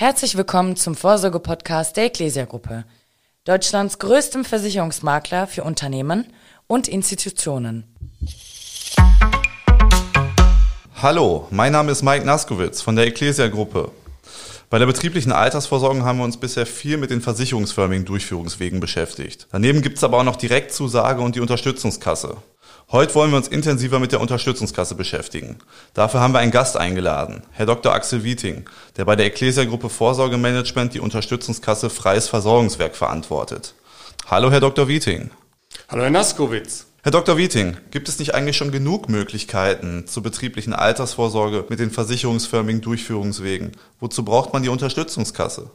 Herzlich willkommen zum Vorsorge-Podcast der Ecclesia Gruppe, Deutschlands größtem Versicherungsmakler für Unternehmen und Institutionen. Hallo, mein Name ist Mike Naskowitz von der Ecclesia Gruppe. Bei der betrieblichen Altersvorsorge haben wir uns bisher viel mit den versicherungsförmigen Durchführungswegen beschäftigt. Daneben gibt es aber auch noch Direktzusage und die Unterstützungskasse. Heute wollen wir uns intensiver mit der Unterstützungskasse beschäftigen. Dafür haben wir einen Gast eingeladen, Herr Dr. Axel Wieting, der bei der Ecclesia Gruppe Vorsorgemanagement die Unterstützungskasse Freies Versorgungswerk verantwortet. Hallo, Herr Dr. Wieting. Hallo, Herr Naskowitz. Herr Dr. Wieting, gibt es nicht eigentlich schon genug Möglichkeiten zur betrieblichen Altersvorsorge mit den versicherungsförmigen Durchführungswegen? Wozu braucht man die Unterstützungskasse?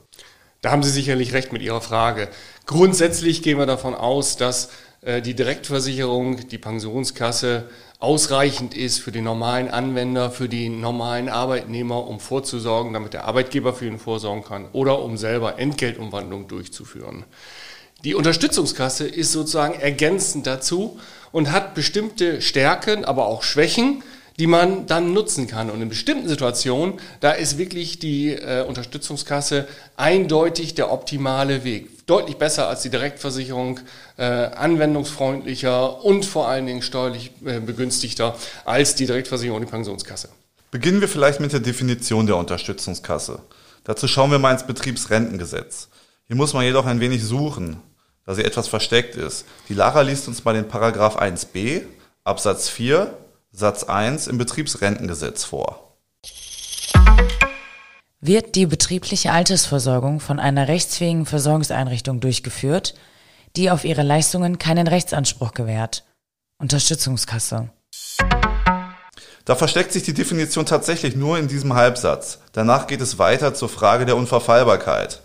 Da haben Sie sicherlich recht mit Ihrer Frage. Grundsätzlich gehen wir davon aus, dass die Direktversicherung, die Pensionskasse ausreichend ist für den normalen Anwender, für den normalen Arbeitnehmer, um vorzusorgen, damit der Arbeitgeber für ihn vorsorgen kann oder um selber Entgeltumwandlung durchzuführen. Die Unterstützungskasse ist sozusagen ergänzend dazu und hat bestimmte Stärken, aber auch Schwächen, die man dann nutzen kann. Und in bestimmten Situationen, da ist wirklich die äh, Unterstützungskasse eindeutig der optimale Weg. Deutlich besser als die Direktversicherung, äh, anwendungsfreundlicher und vor allen Dingen steuerlich äh, begünstigter als die Direktversicherung und die Pensionskasse. Beginnen wir vielleicht mit der Definition der Unterstützungskasse. Dazu schauen wir mal ins Betriebsrentengesetz. Hier muss man jedoch ein wenig suchen, da sie etwas versteckt ist. Die Lara liest uns mal den Paragraph 1b Absatz 4 Satz 1 im Betriebsrentengesetz vor. Wird die betriebliche Altersversorgung von einer rechtsfähigen Versorgungseinrichtung durchgeführt, die auf ihre Leistungen keinen Rechtsanspruch gewährt? Unterstützungskasse. Da versteckt sich die Definition tatsächlich nur in diesem Halbsatz. Danach geht es weiter zur Frage der Unverfallbarkeit.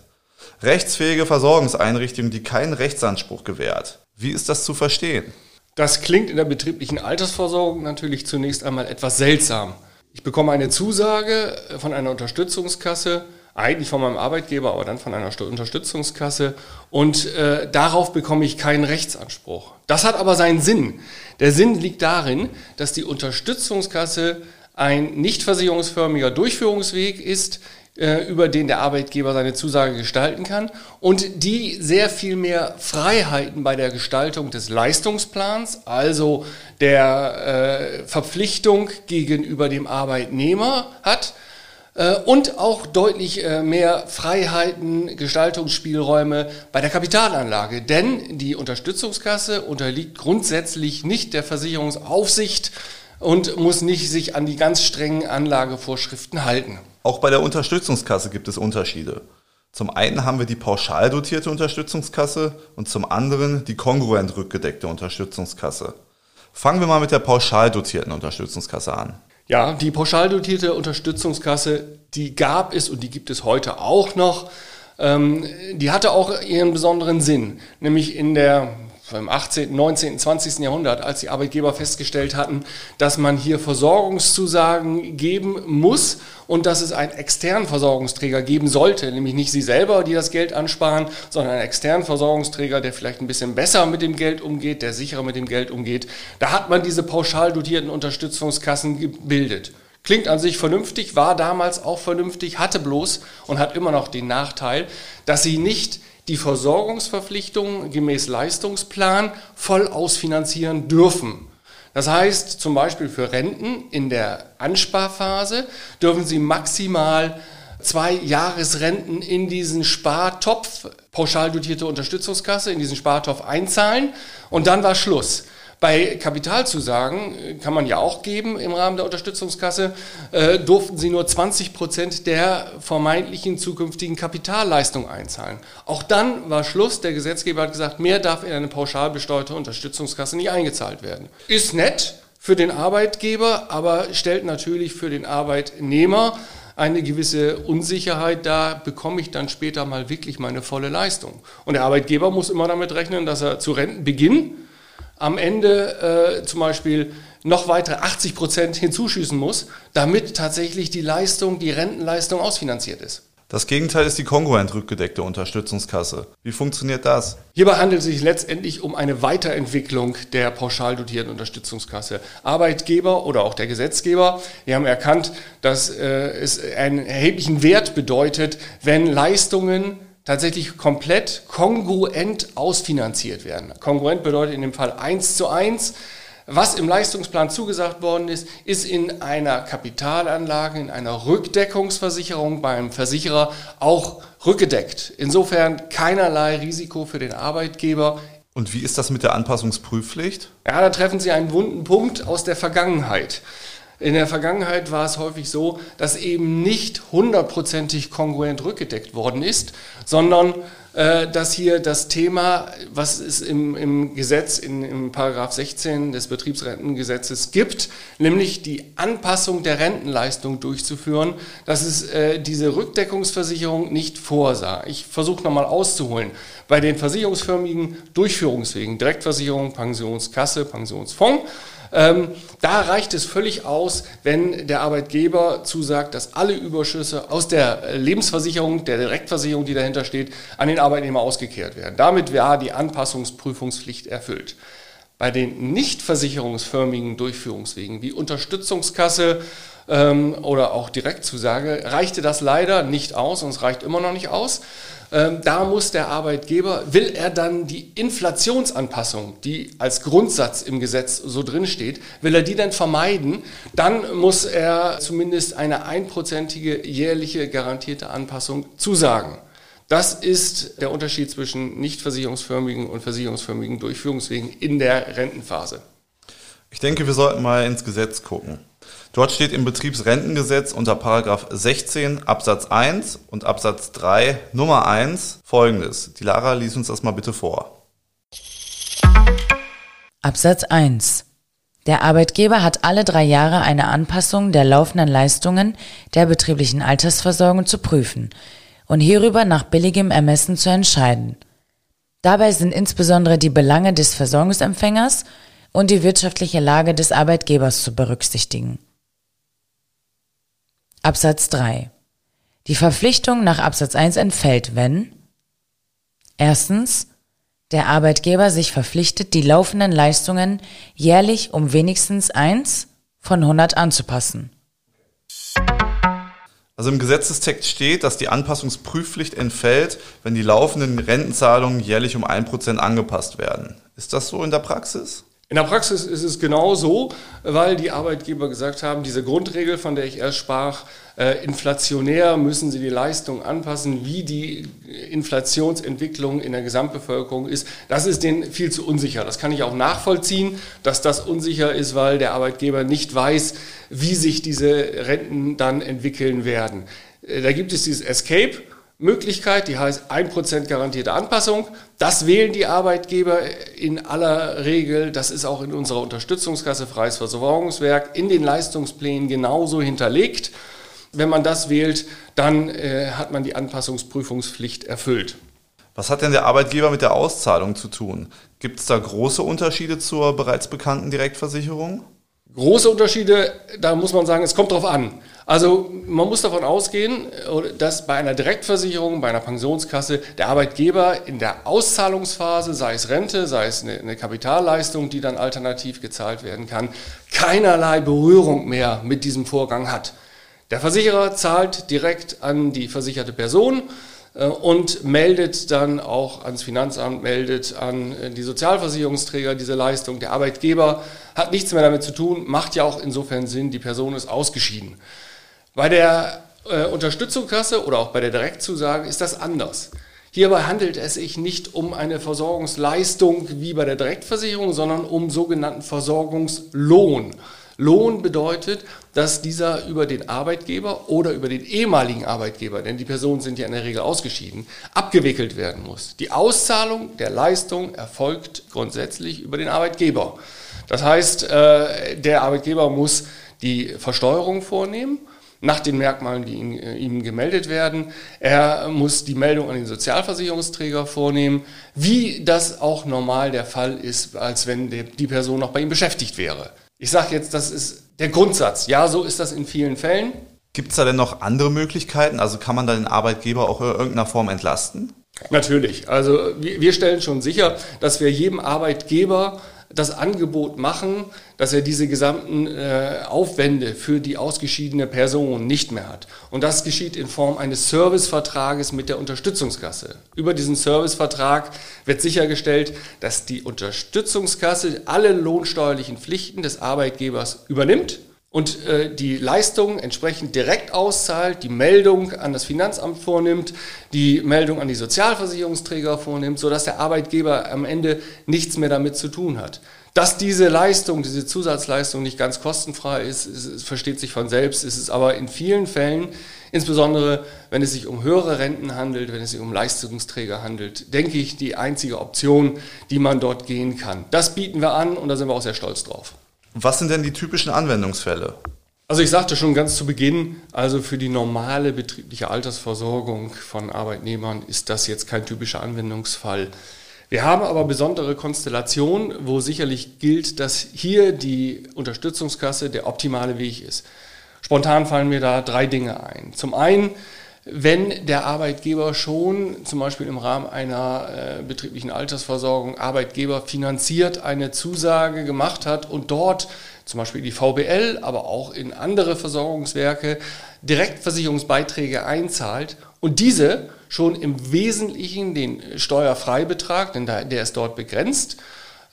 Rechtsfähige Versorgungseinrichtung, die keinen Rechtsanspruch gewährt. Wie ist das zu verstehen? Das klingt in der betrieblichen Altersversorgung natürlich zunächst einmal etwas seltsam. Ich bekomme eine Zusage von einer Unterstützungskasse, eigentlich von meinem Arbeitgeber, aber dann von einer Unterstützungskasse und äh, darauf bekomme ich keinen Rechtsanspruch. Das hat aber seinen Sinn. Der Sinn liegt darin, dass die Unterstützungskasse ein nicht versicherungsförmiger Durchführungsweg ist, über den der Arbeitgeber seine Zusage gestalten kann und die sehr viel mehr Freiheiten bei der Gestaltung des Leistungsplans, also der äh, Verpflichtung gegenüber dem Arbeitnehmer hat äh, und auch deutlich äh, mehr Freiheiten, Gestaltungsspielräume bei der Kapitalanlage. Denn die Unterstützungskasse unterliegt grundsätzlich nicht der Versicherungsaufsicht und muss nicht sich an die ganz strengen Anlagevorschriften halten. Auch bei der Unterstützungskasse gibt es Unterschiede. Zum einen haben wir die pauschal dotierte Unterstützungskasse und zum anderen die kongruent rückgedeckte Unterstützungskasse. Fangen wir mal mit der pauschal dotierten Unterstützungskasse an. Ja, die pauschal dotierte Unterstützungskasse, die gab es und die gibt es heute auch noch. Ähm, die hatte auch ihren besonderen Sinn, nämlich in der im 18., 19., 20. Jahrhundert, als die Arbeitgeber festgestellt hatten, dass man hier Versorgungszusagen geben muss und dass es einen externen Versorgungsträger geben sollte, nämlich nicht sie selber, die das Geld ansparen, sondern einen externen Versorgungsträger, der vielleicht ein bisschen besser mit dem Geld umgeht, der sicherer mit dem Geld umgeht. Da hat man diese pauschal dotierten Unterstützungskassen gebildet. Klingt an sich vernünftig, war damals auch vernünftig, hatte bloß und hat immer noch den Nachteil, dass sie nicht die Versorgungsverpflichtungen gemäß Leistungsplan voll ausfinanzieren dürfen. Das heißt, zum Beispiel für Renten in der Ansparphase dürfen Sie maximal zwei Jahresrenten in diesen Spartopf, pauschal dotierte Unterstützungskasse, in diesen Spartopf einzahlen und dann war Schluss. Bei Kapitalzusagen äh, kann man ja auch geben im Rahmen der Unterstützungskasse, äh, durften sie nur 20 Prozent der vermeintlichen zukünftigen Kapitalleistung einzahlen. Auch dann war Schluss. Der Gesetzgeber hat gesagt, mehr darf in eine pauschal besteuerte Unterstützungskasse nicht eingezahlt werden. Ist nett für den Arbeitgeber, aber stellt natürlich für den Arbeitnehmer eine gewisse Unsicherheit dar, bekomme ich dann später mal wirklich meine volle Leistung. Und der Arbeitgeber muss immer damit rechnen, dass er zu Rentenbeginn am Ende äh, zum Beispiel noch weitere 80 Prozent hinzuschießen muss, damit tatsächlich die Leistung, die Rentenleistung ausfinanziert ist. Das Gegenteil ist die kongruent rückgedeckte Unterstützungskasse. Wie funktioniert das? Hierbei handelt es sich letztendlich um eine Weiterentwicklung der pauschal dotierten Unterstützungskasse. Arbeitgeber oder auch der Gesetzgeber, die haben erkannt, dass äh, es einen erheblichen Wert bedeutet, wenn Leistungen tatsächlich komplett kongruent ausfinanziert werden. Kongruent bedeutet in dem Fall eins zu eins was im Leistungsplan zugesagt worden ist, ist in einer Kapitalanlage, in einer Rückdeckungsversicherung beim Versicherer auch rückgedeckt. Insofern keinerlei Risiko für den Arbeitgeber. Und wie ist das mit der Anpassungsprüfpflicht? Ja, da treffen Sie einen wunden Punkt aus der Vergangenheit. In der Vergangenheit war es häufig so, dass eben nicht hundertprozentig kongruent rückgedeckt worden ist, sondern äh, dass hier das Thema, was es im, im Gesetz, in, im Paragraph 16 des Betriebsrentengesetzes gibt, nämlich die Anpassung der Rentenleistung durchzuführen, dass es äh, diese Rückdeckungsversicherung nicht vorsah. Ich versuche nochmal auszuholen. Bei den versicherungsförmigen Durchführungswegen, Direktversicherung, Pensionskasse, Pensionsfonds, ähm, da reicht es völlig aus, wenn der Arbeitgeber zusagt, dass alle Überschüsse aus der Lebensversicherung, der Direktversicherung, die dahinter steht, an den Arbeitnehmer ausgekehrt werden. Damit wäre die Anpassungsprüfungspflicht erfüllt. Bei den nicht versicherungsförmigen Durchführungswegen wie Unterstützungskasse ähm, oder auch Direktzusage reichte das leider nicht aus und es reicht immer noch nicht aus. Ähm, da muss der Arbeitgeber, will er dann die Inflationsanpassung, die als Grundsatz im Gesetz so drin steht, will er die dann vermeiden, dann muss er zumindest eine einprozentige jährliche garantierte Anpassung zusagen. Das ist der Unterschied zwischen nicht versicherungsförmigen und versicherungsförmigen Durchführungswegen in der Rentenphase. Ich denke, wir sollten mal ins Gesetz gucken. Dort steht im Betriebsrentengesetz unter Paragraph 16 Absatz 1 und Absatz 3 Nummer 1 folgendes. Die Lara liest uns das mal bitte vor. Absatz 1. Der Arbeitgeber hat alle drei Jahre eine Anpassung der laufenden Leistungen der betrieblichen Altersversorgung zu prüfen und hierüber nach billigem Ermessen zu entscheiden. Dabei sind insbesondere die Belange des Versorgungsempfängers und die wirtschaftliche Lage des Arbeitgebers zu berücksichtigen. Absatz 3. Die Verpflichtung nach Absatz 1 entfällt, wenn erstens der Arbeitgeber sich verpflichtet, die laufenden Leistungen jährlich um wenigstens eins von 100 anzupassen. Also im Gesetzestext steht, dass die Anpassungsprüfpflicht entfällt, wenn die laufenden Rentenzahlungen jährlich um ein Prozent angepasst werden. Ist das so in der Praxis? In der Praxis ist es genau so, weil die Arbeitgeber gesagt haben, diese Grundregel, von der ich erst sprach, äh, inflationär müssen sie die Leistung anpassen, wie die Inflationsentwicklung in der Gesamtbevölkerung ist. Das ist denen viel zu unsicher. Das kann ich auch nachvollziehen, dass das unsicher ist, weil der Arbeitgeber nicht weiß, wie sich diese Renten dann entwickeln werden. Äh, da gibt es dieses Escape. Möglichkeit, die heißt 1% garantierte Anpassung. Das wählen die Arbeitgeber in aller Regel. Das ist auch in unserer Unterstützungskasse Freies Versorgungswerk in den Leistungsplänen genauso hinterlegt. Wenn man das wählt, dann äh, hat man die Anpassungsprüfungspflicht erfüllt. Was hat denn der Arbeitgeber mit der Auszahlung zu tun? Gibt es da große Unterschiede zur bereits bekannten Direktversicherung? Große Unterschiede, da muss man sagen, es kommt drauf an. Also man muss davon ausgehen, dass bei einer Direktversicherung, bei einer Pensionskasse der Arbeitgeber in der Auszahlungsphase, sei es Rente, sei es eine, Kapitalleistung, die dann alternativ gezahlt werden kann, keinerlei Berührung mehr mit diesem Vorgang hat. Der Versicherer zahlt direkt an die versicherte Person und meldet dann auch ans Finanzamt, meldet an äh, die Sozialversicherungsträger diese Leistung. Der Arbeitgeber hat nichts mehr damit zu tun, macht ja auch insofern Sinn, die Person ist ausgeschieden. Bei der äh, Unterstützungskasse oder auch bei der Direktzusage ist das anders. Hierbei handelt es sich nicht um eine Versorgungsleistung wie bei der Direktversicherung, sondern um sogenannten Versorgungslohn. Lohn bedeutet, dass dieser über den Arbeitgeber oder über den ehemaligen Arbeitgeber, denn die Personen sind ja in der Regel ausgeschieden, abgewickelt werden muss. Die Auszahlung der Leistung erfolgt grundsätzlich über den Arbeitgeber. Das heißt, äh, der Arbeitgeber muss die Versteuerung vornehmen nach den Merkmalen, die äh, ihm gemeldet werden. Er muss die Meldung an den Sozialversicherungsträger vornehmen, wie das auch normal der Fall ist, als wenn die Person noch bei ihm beschäftigt wäre. Ich sage jetzt, das ist der Grundsatz. Ja, so ist das in vielen Fällen. Gibt es da denn noch andere Möglichkeiten? Also kann man da den Arbeitgeber auch in irgendeiner Form entlasten? Natürlich. Also wir stellen schon sicher, dass wir jedem Arbeitgeber das Angebot machen, dass er diese gesamten äh, Aufwände für die ausgeschiedene Person nicht mehr hat. Und das geschieht in Form eines Servicevertrages mit der Unterstützungskasse. Über diesen Servicevertrag wird sichergestellt, dass die Unterstützungskasse alle lohnsteuerlichen Pflichten des Arbeitgebers übernimmt und äh, die Leistung entsprechend direkt auszahlt, die Meldung an das Finanzamt vornimmt, die Meldung an die Sozialversicherungsträger vornimmt, sodass der Arbeitgeber am Ende nichts mehr damit zu tun hat. Dass diese Leistung, diese Zusatzleistung nicht ganz kostenfrei ist, ist, ist versteht sich von selbst, ist es aber in vielen Fällen, insbesondere wenn es sich um höhere Renten handelt, wenn es sich um Leistungsträger handelt, denke ich, die einzige Option, die man dort gehen kann. Das bieten wir an und da sind wir auch sehr stolz drauf. Was sind denn die typischen Anwendungsfälle? Also ich sagte schon ganz zu Beginn, also für die normale betriebliche Altersversorgung von Arbeitnehmern ist das jetzt kein typischer Anwendungsfall. Wir haben aber besondere Konstellationen, wo sicherlich gilt, dass hier die Unterstützungskasse der optimale Weg ist. Spontan fallen mir da drei Dinge ein. Zum einen wenn der Arbeitgeber schon zum Beispiel im Rahmen einer äh, betrieblichen Altersversorgung Arbeitgeber finanziert eine Zusage gemacht hat und dort zum Beispiel die VBL, aber auch in andere Versorgungswerke Direktversicherungsbeiträge einzahlt und diese schon im Wesentlichen den Steuerfreibetrag, denn der ist dort begrenzt,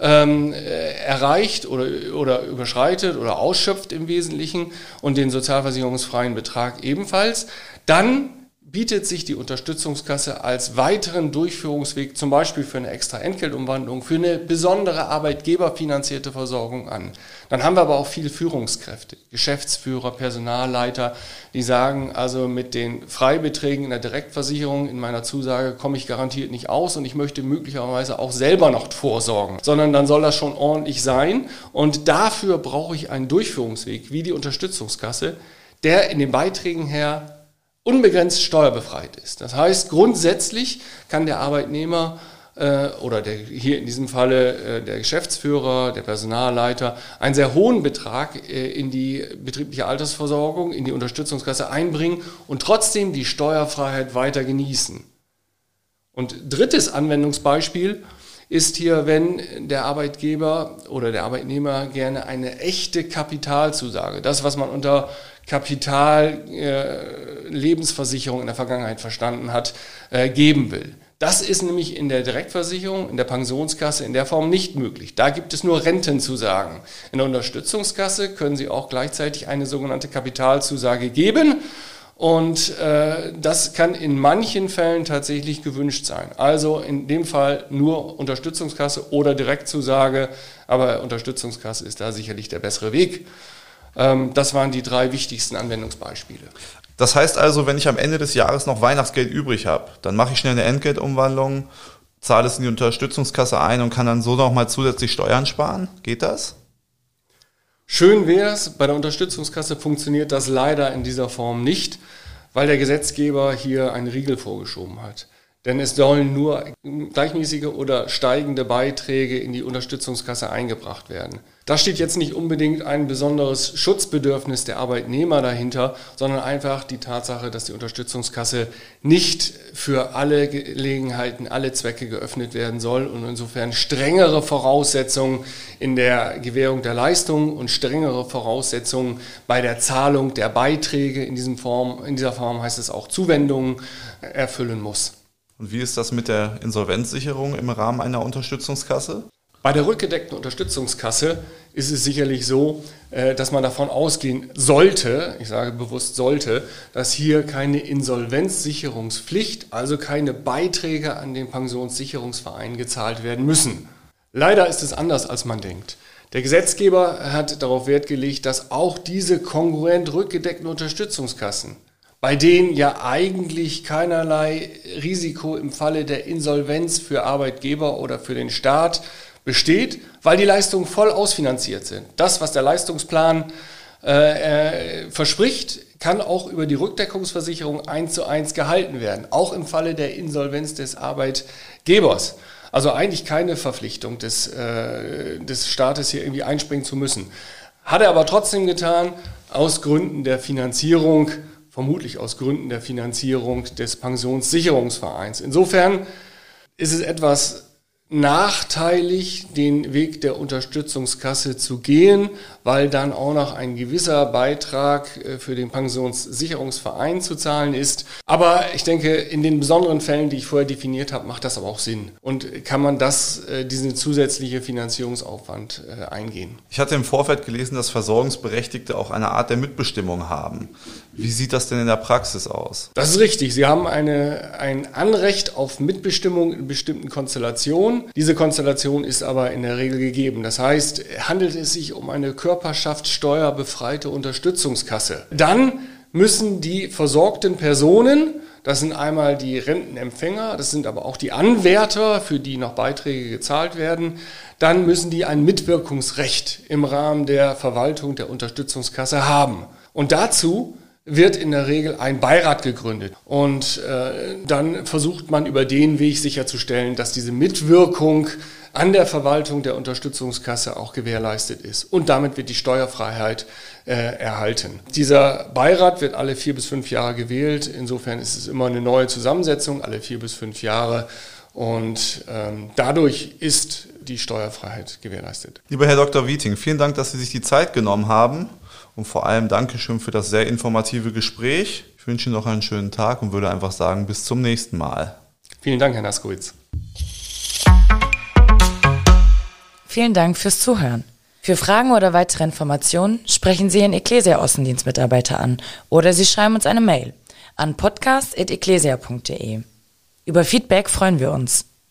ähm, äh, erreicht oder, oder überschreitet oder ausschöpft im Wesentlichen und den sozialversicherungsfreien Betrag ebenfalls, dann bietet sich die Unterstützungskasse als weiteren Durchführungsweg zum Beispiel für eine extra Entgeltumwandlung, für eine besondere arbeitgeberfinanzierte Versorgung an. Dann haben wir aber auch viele Führungskräfte, Geschäftsführer, Personalleiter, die sagen, also mit den Freibeträgen in der Direktversicherung in meiner Zusage komme ich garantiert nicht aus und ich möchte möglicherweise auch selber noch vorsorgen, sondern dann soll das schon ordentlich sein und dafür brauche ich einen Durchführungsweg wie die Unterstützungskasse, der in den Beiträgen her unbegrenzt steuerbefreit ist. Das heißt, grundsätzlich kann der Arbeitnehmer äh, oder der, hier in diesem Falle äh, der Geschäftsführer, der Personalleiter, einen sehr hohen Betrag äh, in die betriebliche Altersversorgung, in die Unterstützungskasse einbringen und trotzdem die Steuerfreiheit weiter genießen. Und drittes Anwendungsbeispiel ist hier, wenn der Arbeitgeber oder der Arbeitnehmer gerne eine echte Kapitalzusage, das, was man unter Kapital, äh, in der Vergangenheit verstanden hat, äh, geben will. Das ist nämlich in der Direktversicherung, in der Pensionskasse in der Form nicht möglich. Da gibt es nur Rentenzusagen. In der Unterstützungskasse können Sie auch gleichzeitig eine sogenannte Kapitalzusage geben. Und äh, das kann in manchen Fällen tatsächlich gewünscht sein. Also in dem Fall nur Unterstützungskasse oder Direktzusage, aber Unterstützungskasse ist da sicherlich der bessere Weg. Ähm, das waren die drei wichtigsten Anwendungsbeispiele. Das heißt also, wenn ich am Ende des Jahres noch Weihnachtsgeld übrig habe, dann mache ich schnell eine Entgeltumwandlung, zahle es in die Unterstützungskasse ein und kann dann so nochmal zusätzlich Steuern sparen. Geht das? Schön wäre es, bei der Unterstützungskasse funktioniert das leider in dieser Form nicht, weil der Gesetzgeber hier einen Riegel vorgeschoben hat. Denn es sollen nur gleichmäßige oder steigende Beiträge in die Unterstützungskasse eingebracht werden. Da steht jetzt nicht unbedingt ein besonderes Schutzbedürfnis der Arbeitnehmer dahinter, sondern einfach die Tatsache, dass die Unterstützungskasse nicht für alle Gelegenheiten, alle Zwecke geöffnet werden soll und insofern strengere Voraussetzungen in der Gewährung der Leistungen und strengere Voraussetzungen bei der Zahlung der Beiträge in, diesem Form, in dieser Form heißt es auch Zuwendungen erfüllen muss. Und wie ist das mit der Insolvenzsicherung im Rahmen einer Unterstützungskasse? Bei der rückgedeckten Unterstützungskasse ist es sicherlich so, äh, dass man davon ausgehen sollte, ich sage bewusst sollte, dass hier keine Insolvenzsicherungspflicht, also keine Beiträge an den Pensionssicherungsverein gezahlt werden müssen. Leider ist es anders, als man denkt. Der Gesetzgeber hat darauf Wert gelegt, dass auch diese kongruent rückgedeckten Unterstützungskassen bei denen ja eigentlich keinerlei Risiko im Falle der Insolvenz für Arbeitgeber oder für den Staat besteht, weil die Leistungen voll ausfinanziert sind. Das, was der Leistungsplan äh, äh, verspricht, kann auch über die Rückdeckungsversicherung eins zu eins gehalten werden, auch im Falle der Insolvenz des Arbeitgebers. Also eigentlich keine Verpflichtung des, äh, des Staates hier irgendwie einspringen zu müssen. Hat er aber trotzdem getan, aus Gründen der Finanzierung, vermutlich aus Gründen der Finanzierung des Pensionssicherungsvereins. Insofern ist es etwas nachteilig, den Weg der Unterstützungskasse zu gehen, weil dann auch noch ein gewisser Beitrag äh, für den Pensionssicherungsverein zu zahlen ist. Aber ich denke, in den besonderen Fällen, die ich vorher definiert habe, macht das aber auch Sinn. Und kann man das, äh, diesen zusätzliche Finanzierungsaufwand äh, eingehen. Ich hatte im Vorfeld gelesen, dass Versorgungsberechtigte auch eine Art der Mitbestimmung haben. Wie sieht das denn in der Praxis aus? Das ist richtig. Sie haben eine, ein Anrecht auf Mitbestimmung in bestimmten Konstellationen. Diese Konstellation ist aber in der Regel gegeben. Das heißt, handelt es sich um eine körperschaftssteuerbefreite Unterstützungskasse. Dann müssen die versorgten Personen das sind einmal die Rentenempfänger, das sind aber auch die Anwärter, für die noch Beiträge gezahlt werden. Dann müssen die ein Mitwirkungsrecht im Rahmen der Verwaltung der Unterstützungskasse haben. Und dazu wird in der Regel ein Beirat gegründet. Und äh, dann versucht man über den Weg sicherzustellen, dass diese Mitwirkung an der Verwaltung der Unterstützungskasse auch gewährleistet ist. Und damit wird die Steuerfreiheit äh, erhalten. Dieser Beirat wird alle vier bis fünf Jahre gewählt. Insofern ist es immer eine neue Zusammensetzung, alle vier bis fünf Jahre. Und ähm, dadurch ist die Steuerfreiheit gewährleistet. Lieber Herr Dr. Wieting, vielen Dank, dass Sie sich die Zeit genommen haben. Und vor allem Dankeschön für das sehr informative Gespräch. Ich wünsche Ihnen noch einen schönen Tag und würde einfach sagen, bis zum nächsten Mal. Vielen Dank, Herr Naskowitz. Vielen Dank fürs Zuhören. Für Fragen oder weitere Informationen sprechen Sie Ihren Ecclesia-Außendienstmitarbeiter an oder Sie schreiben uns eine Mail an podcast.ecclesia.de. Über Feedback freuen wir uns.